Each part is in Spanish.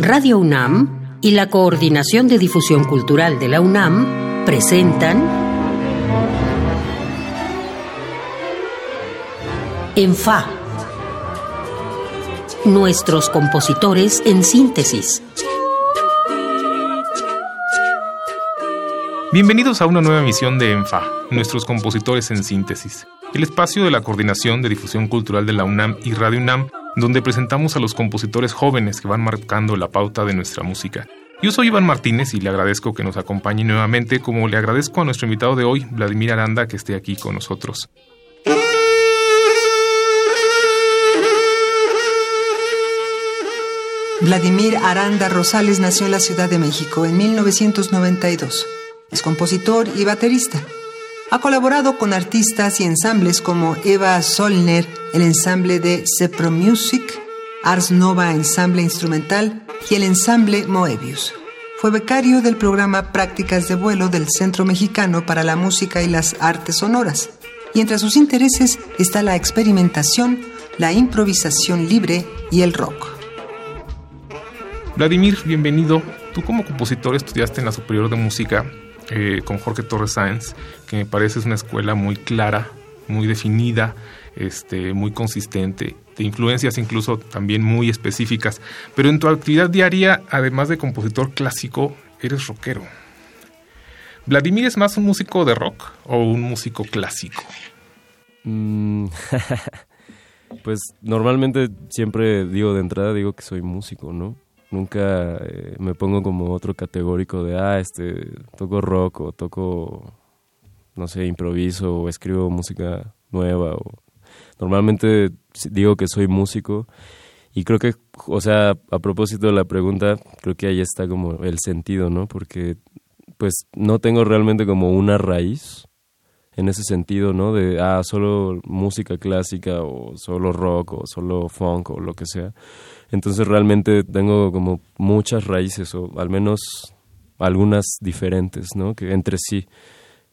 Radio UNAM y la Coordinación de Difusión Cultural de la UNAM presentan En Fa. Nuestros compositores en síntesis. Bienvenidos a una nueva emisión de ENFA, nuestros compositores en síntesis, el espacio de la Coordinación de Difusión Cultural de la UNAM y Radio UNAM donde presentamos a los compositores jóvenes que van marcando la pauta de nuestra música. Yo soy Iván Martínez y le agradezco que nos acompañe nuevamente, como le agradezco a nuestro invitado de hoy, Vladimir Aranda, que esté aquí con nosotros. Vladimir Aranda Rosales nació en la Ciudad de México en 1992. Es compositor y baterista. Ha colaborado con artistas y ensambles como Eva Solner, el ensamble de Cepro Music, Ars Nova Ensamble Instrumental y el ensamble Moebius. Fue becario del programa Prácticas de Vuelo del Centro Mexicano para la Música y las Artes Sonoras. Y entre sus intereses está la experimentación, la improvisación libre y el rock. Vladimir, bienvenido. Tú como compositor estudiaste en la Superior de Música eh, con Jorge Torres Sáenz, que me parece es una escuela muy clara, muy definida, este, muy consistente, de influencias incluso también muy específicas. Pero en tu actividad diaria, además de compositor clásico, eres rockero. ¿Vladimir es más un músico de rock o un músico clásico? Mm, pues normalmente siempre digo de entrada, digo que soy músico, ¿no? Nunca eh, me pongo como otro categórico de, ah, este, toco rock o toco, no sé, improviso o escribo música nueva. O... Normalmente digo que soy músico y creo que, o sea, a propósito de la pregunta, creo que ahí está como el sentido, ¿no? Porque pues no tengo realmente como una raíz en ese sentido, ¿no? De, ah, solo música clásica o solo rock o solo funk o lo que sea entonces realmente tengo como muchas raíces, o al menos algunas diferentes, ¿no? Que entre sí,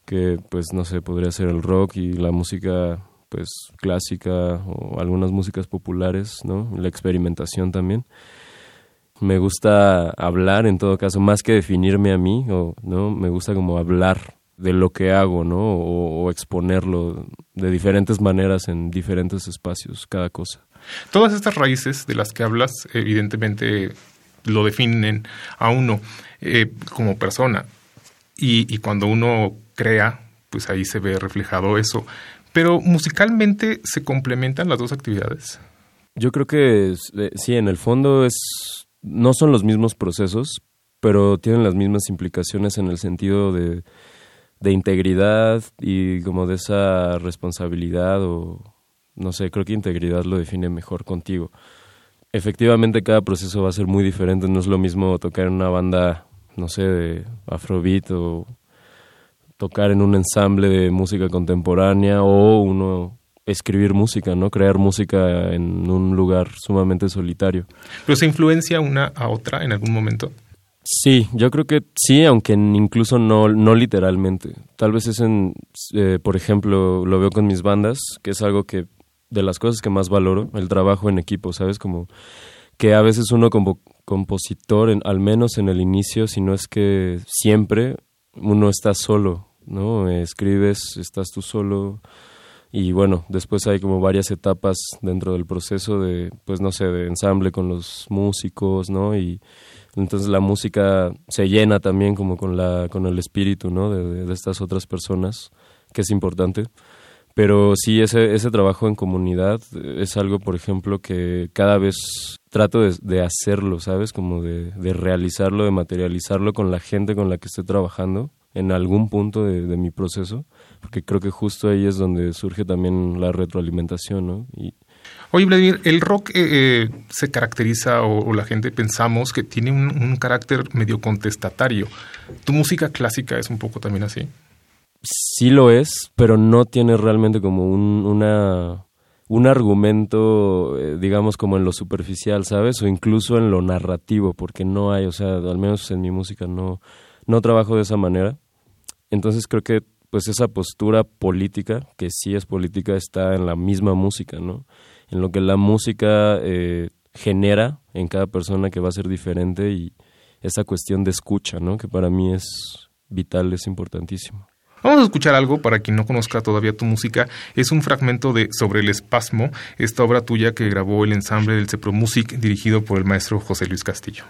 que pues no sé, podría ser el rock y la música pues clásica o algunas músicas populares, ¿no? La experimentación también. Me gusta hablar en todo caso, más que definirme a mí, o, ¿no? Me gusta como hablar de lo que hago, ¿no? o exponerlo de diferentes maneras en diferentes espacios, cada cosa. Todas estas raíces de las que hablas, evidentemente, lo definen a uno eh, como persona. Y, cuando uno crea, pues ahí se ve reflejado eso. Pero musicalmente se complementan las dos actividades. Yo creo que eh, sí, en el fondo es no son los mismos procesos, pero tienen las mismas implicaciones en el sentido de, de integridad y como de esa responsabilidad o no sé, creo que integridad lo define mejor contigo. Efectivamente cada proceso va a ser muy diferente, no es lo mismo tocar en una banda, no sé, de afrobeat o tocar en un ensamble de música contemporánea o uno escribir música, ¿no? Crear música en un lugar sumamente solitario. ¿Pero se influencia una a otra en algún momento? Sí, yo creo que sí, aunque incluso no, no literalmente. Tal vez es en, eh, por ejemplo, lo veo con mis bandas, que es algo que de las cosas que más valoro, el trabajo en equipo, ¿sabes? Como que a veces uno como compositor, al menos en el inicio, si no es que siempre uno está solo, ¿no? Escribes, estás tú solo y bueno, después hay como varias etapas dentro del proceso de, pues no sé, de ensamble con los músicos, ¿no? Y entonces la música se llena también como con la con el espíritu, ¿no? de, de estas otras personas, que es importante. Pero sí, ese, ese trabajo en comunidad es algo, por ejemplo, que cada vez trato de, hacerlo, ¿sabes? Como de, realizarlo, de materializarlo con la gente con la que estoy trabajando en algún punto de, mi proceso, porque creo que justo ahí es donde surge también la retroalimentación, ¿no? Y, Oye, Vladimir, el rock eh, eh, se caracteriza, o, la gente pensamos que tiene un, un carácter medio contestatario. ¿Tu música clásica es un poco también así? sí lo es, pero no tiene realmente como un, una, un argumento, eh, digamos, como en lo superficial, ¿sabes? O incluso en lo narrativo, porque no hay, o sea, al menos en mi música no, no trabajo de esa manera. Entonces creo que pues esa postura política, que sí es política, está en la misma música, ¿no? En lo que la música eh, genera en cada persona que va a ser diferente y esa cuestión de escucha, ¿no? Que para mí es vital, es importantísimo. Vamos a escuchar algo para quien no conozca todavía tu música. Es un fragmento de Sobre el Espasmo, esta obra tuya que grabó el ensamble del Cepro Music dirigido por el maestro José Luis Castillo.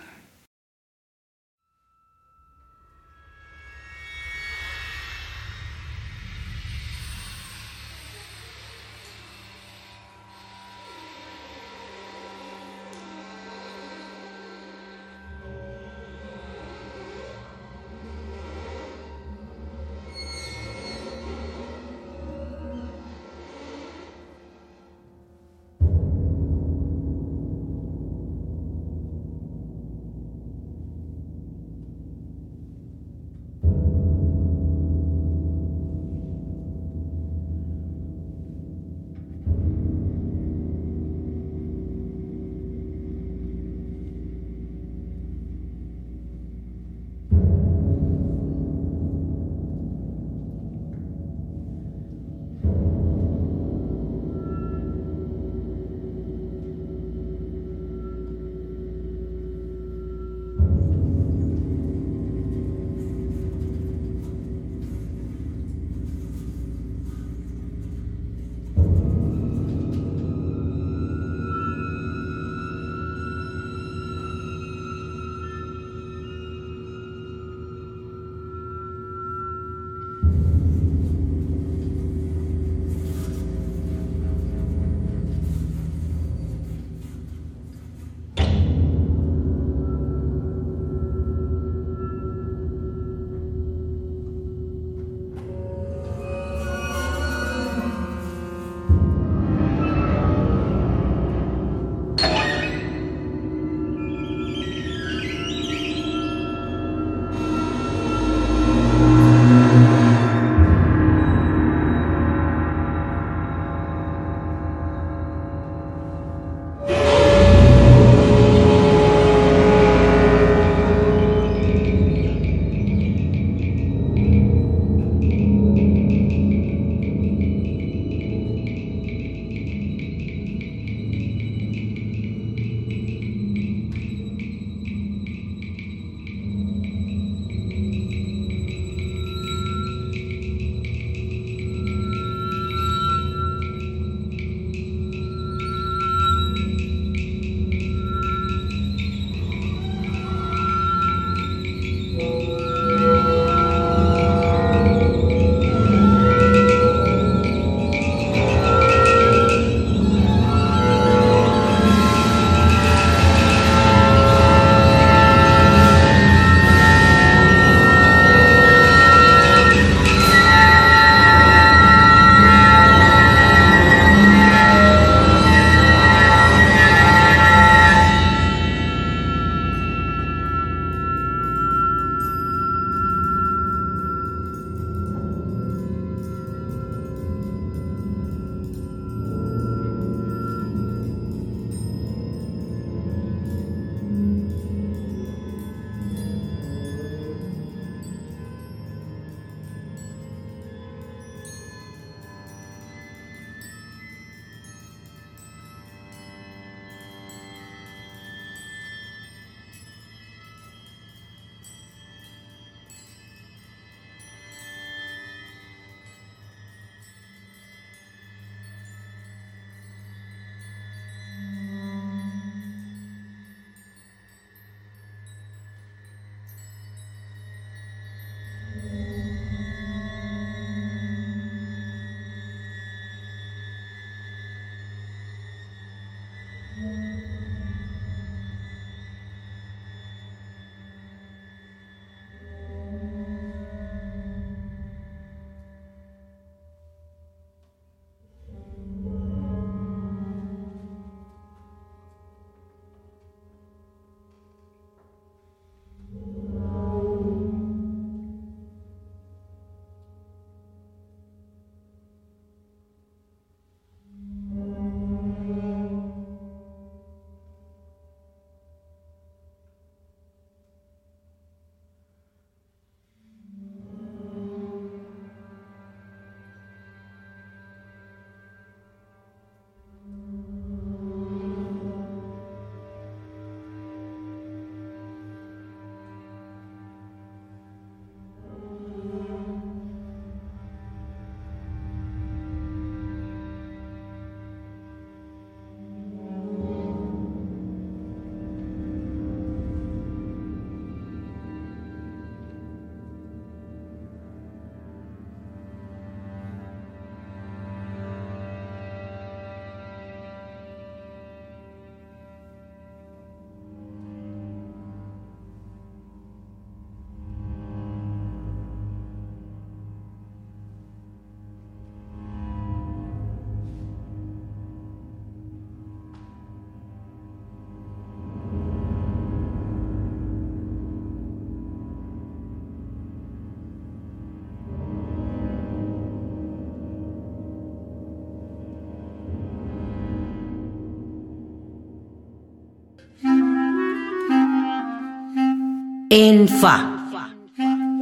En Fa.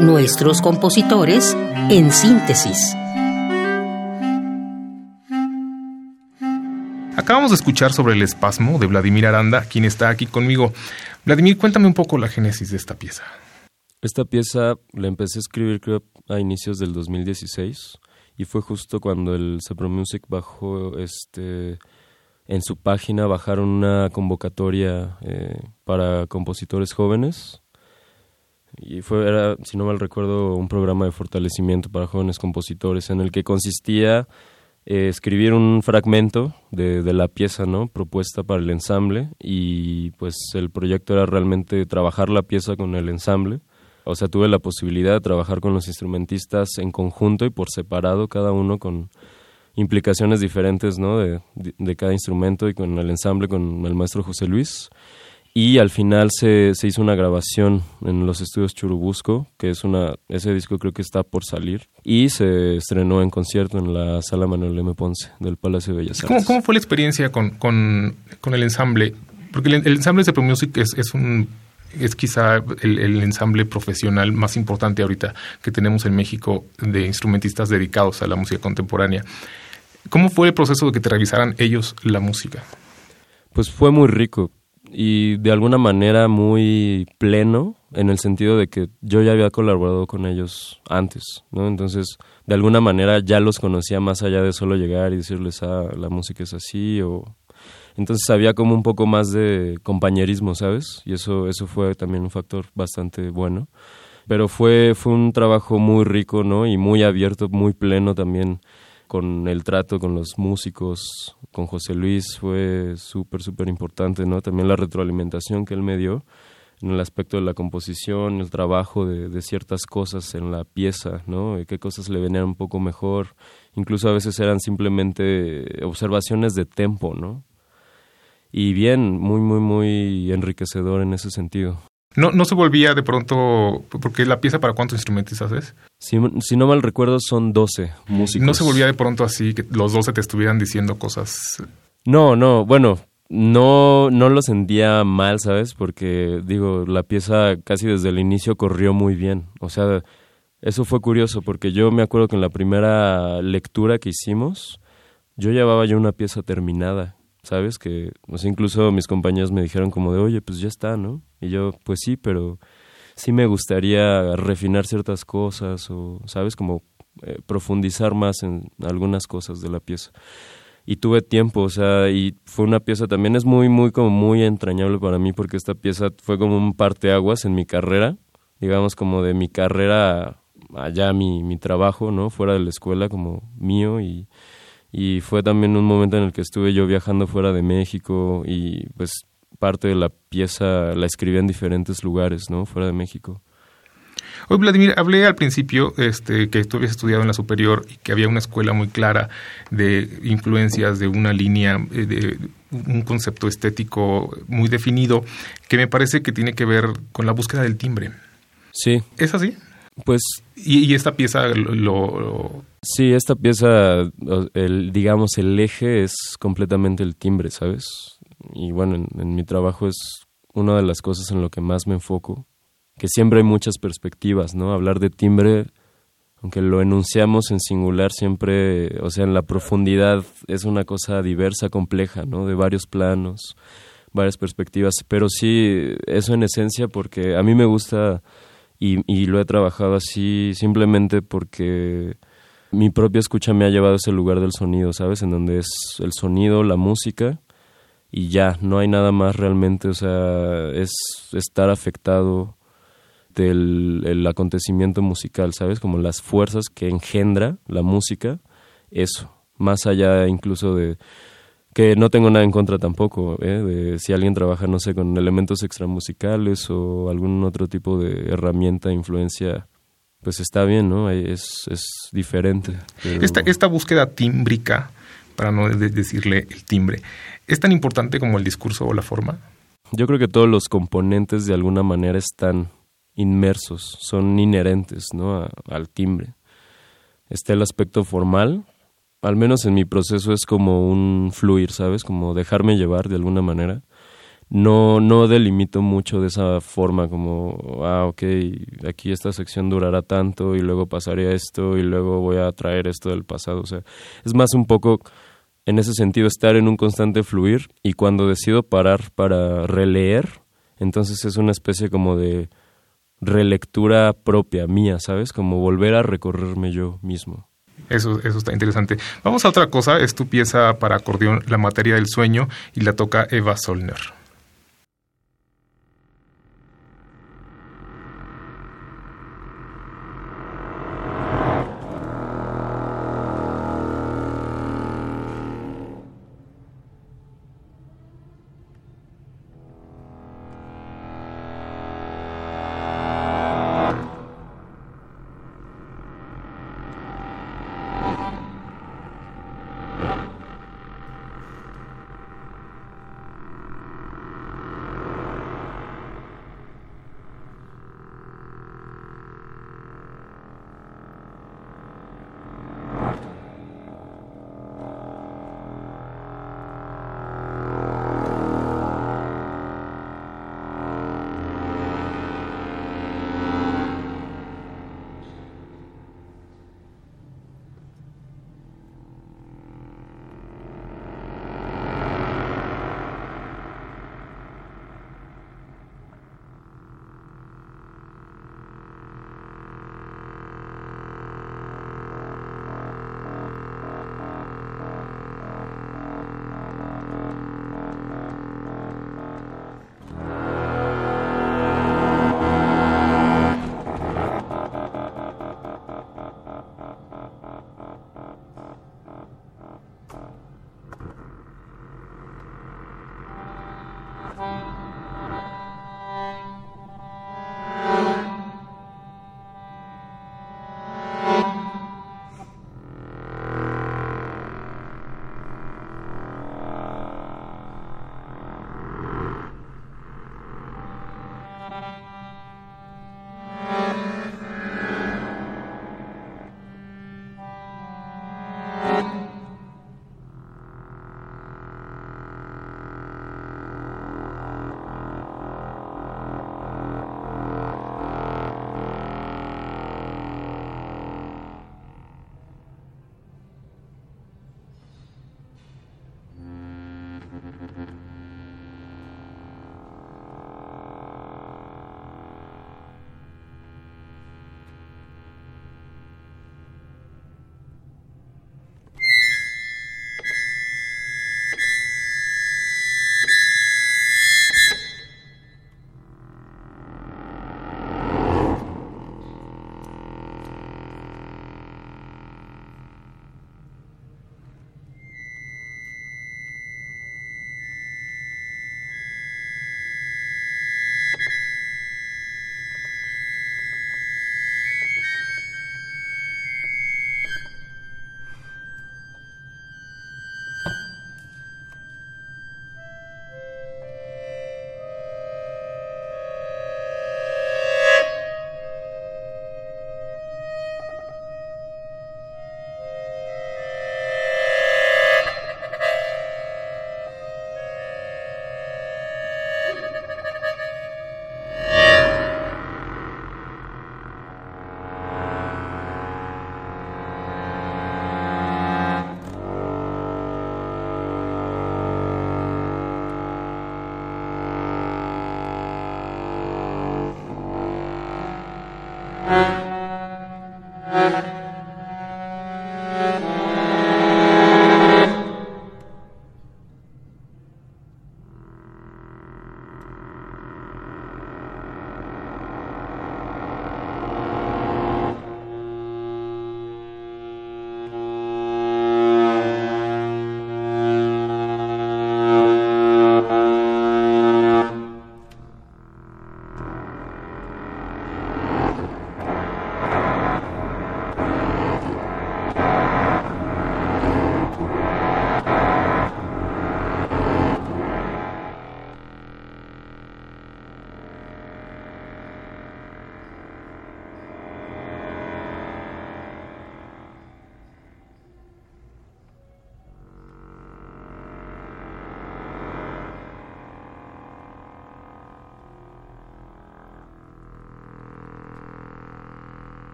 Nuestros compositores en síntesis. Acabamos de escuchar sobre el espasmo de Vladimir Aranda, quien está aquí conmigo. Vladimir, cuéntame un poco la génesis de esta pieza. Esta pieza la empecé a escribir creo a inicios del 2016 y fue justo cuando el Cepro Music bajó este en su página bajaron una convocatoria eh, para compositores jóvenes y fue era si no mal recuerdo un programa de fortalecimiento para jóvenes compositores en el que consistía eh, escribir un fragmento de, de, la pieza no propuesta para el ensamble y pues el proyecto era realmente trabajar la pieza con el ensamble o sea, tuve la posibilidad de trabajar con los instrumentistas en conjunto y por separado, cada uno con implicaciones diferentes, ¿no? De, de, cada instrumento y con el ensamble con el maestro José Luis. Y al final se, se, hizo una grabación en los estudios Churubusco, que es una, ese disco creo que está por salir, y se estrenó en concierto en la sala Manuel M. Ponce del Palacio de Bellas Artes. ¿Cómo, cómo fue la experiencia con, con, con el ensamble? Porque el, el ensamble de Pro Music es, es un es quizá el, el, ensamble profesional más importante ahorita que tenemos en México de instrumentistas dedicados a la música contemporánea. ¿Cómo fue el proceso de que te revisaran ellos la música? Pues fue muy rico y de alguna manera muy pleno en el sentido de que yo ya había colaborado con ellos antes, ¿no? Entonces, de alguna manera ya los conocía más allá de solo llegar y decirles, ah, la música es así o entonces había como un poco más de compañerismo, ¿sabes? Y eso, eso fue también un factor bastante bueno. Pero fue, fue un trabajo muy rico, ¿no? Y muy abierto, muy pleno también con el trato con los músicos, con José Luis, fue súper, súper importante, ¿no? También la retroalimentación que él me dio en el aspecto de la composición, el trabajo de, de ciertas cosas en la pieza, ¿no? Y qué cosas le venían un poco mejor. Incluso a veces eran simplemente observaciones de tempo, ¿no? y bien, muy, muy, muy enriquecedor en ese sentido. No, no se volvía de pronto, porque la pieza para cuántos instrumentistas es? Si, si no mal recuerdo son 12 músicos. ¿No se volvía de pronto así, que los 12 te estuvieran diciendo cosas? No, no, bueno, no, no lo sentía mal, ¿sabes? Porque, digo, la pieza casi desde el inicio corrió muy bien. O sea, eso fue curioso, porque yo me acuerdo que en la primera lectura que hicimos, yo llevaba ya una pieza terminada ¿sabes? Que, o incluso mis compañeros me dijeron como de, oye, pues ya está, ¿no? Y yo, pues sí, pero sí me gustaría refinar ciertas cosas o, ¿sabes? Como eh, profundizar más en algunas cosas de la pieza. Y tuve tiempo, o sea, y fue una pieza también, es muy, muy, como muy entrañable para mí porque esta pieza fue como un parteaguas en mi carrera, digamos como de mi carrera allá mi, mi trabajo, ¿no? Fuera de la escuela como mío y y fue también un momento en el que estuve yo viajando fuera de México y pues parte de la pieza la escribí en diferentes lugares, ¿no? Fuera de México. Hoy, Vladimir, hablé al principio este, que tú habías estudiado en la superior y que había una escuela muy clara de influencias, de una línea, eh, de un concepto estético muy definido, que me parece que tiene que ver con la búsqueda del timbre. Sí. ¿Es así? Pues... Y, y esta pieza lo, lo, Sí, esta pieza, el, digamos, el eje es completamente el timbre, ¿sabes? Y bueno, en, en, mi trabajo es una de las cosas en lo que más me enfoco, que siempre hay muchas perspectivas, ¿no? Hablar de timbre, aunque lo enunciamos en singular, siempre, o sea, en la profundidad es una cosa diversa, compleja, ¿no? De varios planos, varias perspectivas, pero sí, eso en esencia, porque a mí me gusta y, y lo he trabajado así simplemente porque mi propia escucha me ha llevado a ese lugar del sonido, ¿sabes? En donde es el sonido, la música y ya, no hay nada más realmente, o sea, es estar afectado del el acontecimiento musical, ¿sabes? Como las fuerzas que engendra la música, eso, más allá incluso de que no tengo nada en contra tampoco, ¿eh? de si alguien trabaja, no sé, con elementos extramusicales o algún otro tipo de herramienta, influencia pues está bien, ¿no? Es, es diferente. Pero... Esta, esta búsqueda tímbrica, para no decirle el timbre, ¿es tan importante como el discurso o la forma? Yo creo que todos los componentes de alguna manera están inmersos, son inherentes, ¿no? A, al timbre. Está el aspecto formal, al menos en mi proceso es como un fluir, ¿sabes? Como dejarme llevar de alguna manera. no, no delimito mucho de esa forma, como, ah, ok, aquí esta sección durará tanto y luego pasaré esto y luego voy a traer esto del pasado. O sea, es más un poco, en ese sentido, estar en un constante fluir y cuando decido parar para releer, entonces es una especie como de relectura propia mía, ¿sabes? Como volver a recorrerme yo mismo. Eso, eso está interesante. Vamos a otra cosa, es tu pieza para acordeón La materia del sueño y la toca Eva Solner.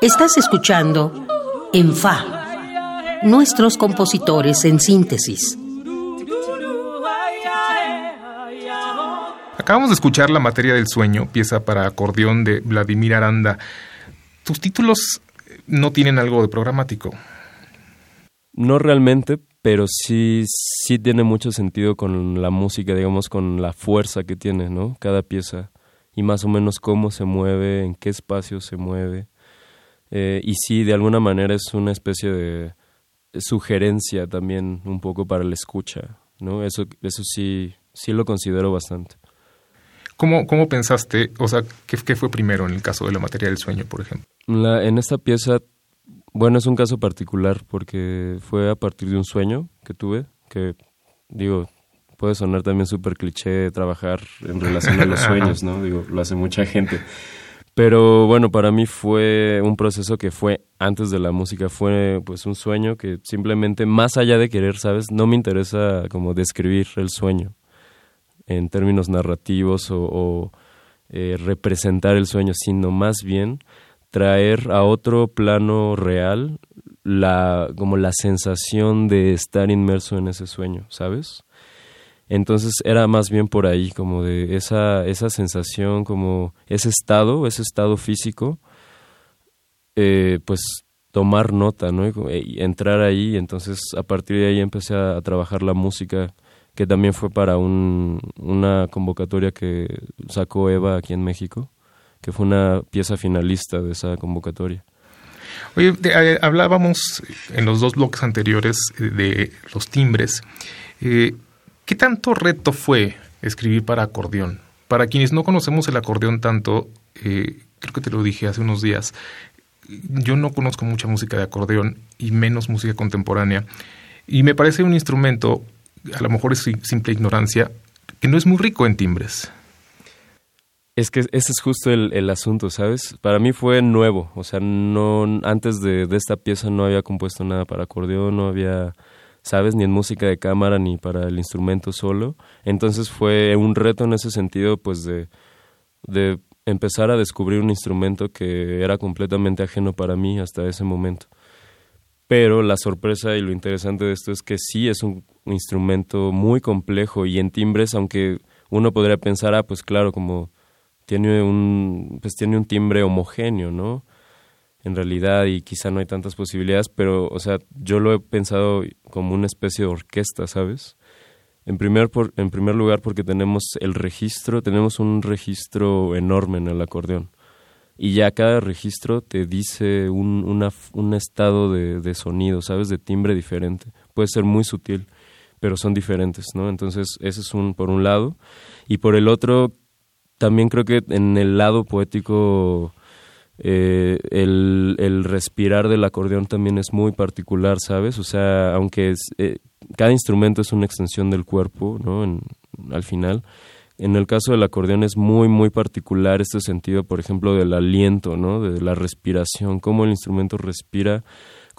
Estás escuchando En Fa, nuestros compositores en síntesis. Acabamos de escuchar La materia del sueño, pieza para acordeón de Vladimir Aranda. Tus títulos no tienen algo de programático. No realmente, pero sí, sí tiene mucho sentido con la música, digamos, con la fuerza que tiene, ¿no? Cada pieza y más o menos cómo se mueve, en qué espacio se mueve. Eh, y sí, de alguna manera es una especie de sugerencia también un poco para la escucha, ¿no? Eso, eso sí, sí lo considero bastante. ¿Cómo, cómo pensaste, o sea, ¿qué, qué, fue primero en el caso de la materia del sueño, por ejemplo? La, en esta pieza, bueno, es un caso particular porque fue a partir de un sueño que tuve, que digo, puede sonar también súper cliché trabajar en relación a los sueños, ¿no? Digo, lo hace mucha gente. Pero bueno, para mí fue un proceso que fue antes de la música, fue pues un sueño que simplemente más allá de querer, ¿sabes? No me interesa como describir el sueño en términos narrativos o, eh, representar el sueño, sino más bien traer a otro plano real la como la sensación de estar inmerso en ese sueño, ¿sabes? Entonces era más bien por ahí, como de esa, esa sensación, como ese estado, ese estado físico, eh, pues tomar nota, ¿no? Y entrar ahí, entonces a partir de ahí empecé a, trabajar la música, que también fue para un, una convocatoria que sacó Eva aquí en México, que fue una pieza finalista de esa convocatoria. Oye, eh, hablábamos en los dos bloques anteriores de los timbres. Eh, ¿Qué tanto reto fue escribir para acordeón? Para quienes no conocemos el acordeón tanto, eh, creo que te lo dije hace unos días, yo no conozco mucha música de acordeón y menos música contemporánea. Y me parece un instrumento, a lo mejor es simple ignorancia, que no es muy rico en timbres. Es que ese es justo el, asunto, ¿sabes? Para mí fue nuevo, o sea, no antes de, de, esta pieza no había compuesto nada para acordeón, no había ¿sabes? Ni en música de cámara ni para el instrumento solo. Entonces fue un reto en ese sentido, pues de, empezar a descubrir un instrumento que era completamente ajeno para mí hasta ese momento. Pero la sorpresa y lo interesante de esto es que sí es un instrumento muy complejo y en timbres, aunque uno podría pensar, ah, pues claro, como tiene un, pues tiene un timbre homogéneo, ¿no? En realidad y quizá no hay tantas posibilidades, pero, o sea, yo lo he pensado como una especie de orquesta, ¿sabes? En primer, por, en primer lugar porque tenemos el registro, tenemos un registro enorme en el acordeón. Y ya cada registro te dice un, una, un estado de, de sonido, ¿sabes? De timbre diferente. Puede ser muy sutil, pero son diferentes, ¿no? Entonces, ese es un, por un lado. Y por el otro, también creo que en el lado poético eh, el, el, respirar del acordeón también es muy particular, ¿sabes? O sea, aunque es, eh, cada instrumento es una extensión del cuerpo, ¿no? Al final. En el caso del acordeón es muy, muy particular este sentido, por ejemplo, del aliento, ¿no? De la respiración, cómo el instrumento respira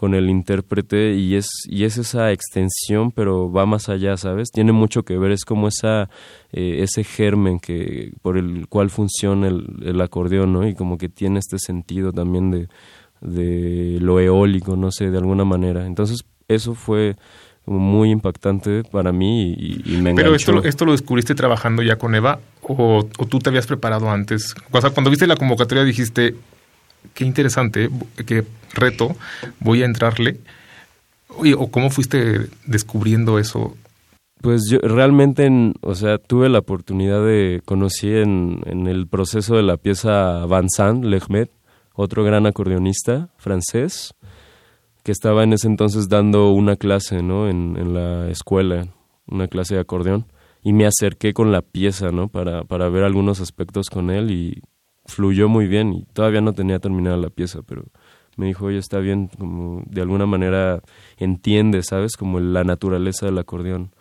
con el intérprete y es, y es esa extensión, pero va más allá, ¿sabes? Tiene mucho que ver, es como esa, eh, ese germen que, por el cual funciona el, el, acordeón, ¿no? Y como que tiene este sentido también de, de lo eólico, no sé, de alguna manera. Entonces, eso fue muy impactante para mí y, y me Pero esto, esto lo descubriste trabajando ya con Eva o, o, tú te habías preparado antes. O sea, cuando viste la convocatoria dijiste, qué interesante, qué reto, voy a entrarle. ¿O cómo fuiste descubriendo eso? Pues yo realmente, o sea, tuve la oportunidad de, conocí en, el proceso de la pieza Vincent Lehmet, otro gran acordeonista francés, que estaba en ese entonces dando una clase, ¿no? En, en la escuela, una clase de acordeón. Y me acerqué con la pieza, ¿no? Para, para ver algunos aspectos con él y fluyó muy bien y todavía no tenía terminada la pieza, pero me dijo, oye, está bien, como de alguna manera entiende, ¿sabes? Como la naturaleza del acordeón.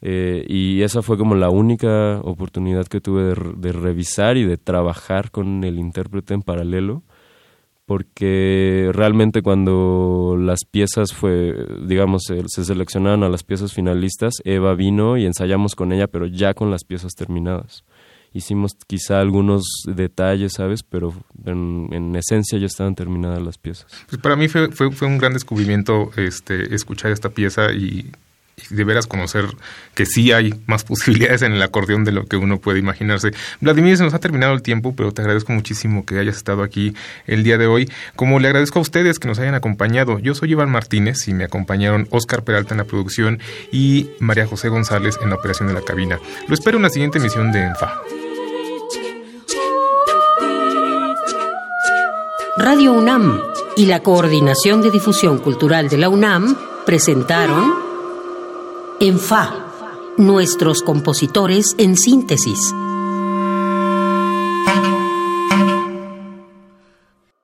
Eh, y esa fue como la única oportunidad que tuve de, revisar y de trabajar con el intérprete en paralelo, porque realmente cuando las piezas fue, digamos, se, se seleccionaron a las piezas finalistas, Eva vino y ensayamos con ella, pero ya con las piezas terminadas hicimos quizá algunos detalles, ¿sabes? Pero en, esencia ya estaban terminadas las piezas. Pues para mí fue, fue, fue un gran descubrimiento este, escuchar esta pieza y de veras conocer que sí hay más posibilidades en el acordeón de lo que uno puede imaginarse. Vladimir, se nos ha terminado el tiempo, pero te agradezco muchísimo que hayas estado aquí el día de hoy. Como le agradezco a ustedes que nos hayan acompañado, yo soy Iván Martínez y me acompañaron Oscar Peralta en la producción y María José González en la operación de la cabina. Lo espero en la siguiente emisión de ENFA. Radio UNAM y la Coordinación de Difusión Cultural de la UNAM presentaron en Fa, nuestros compositores en síntesis.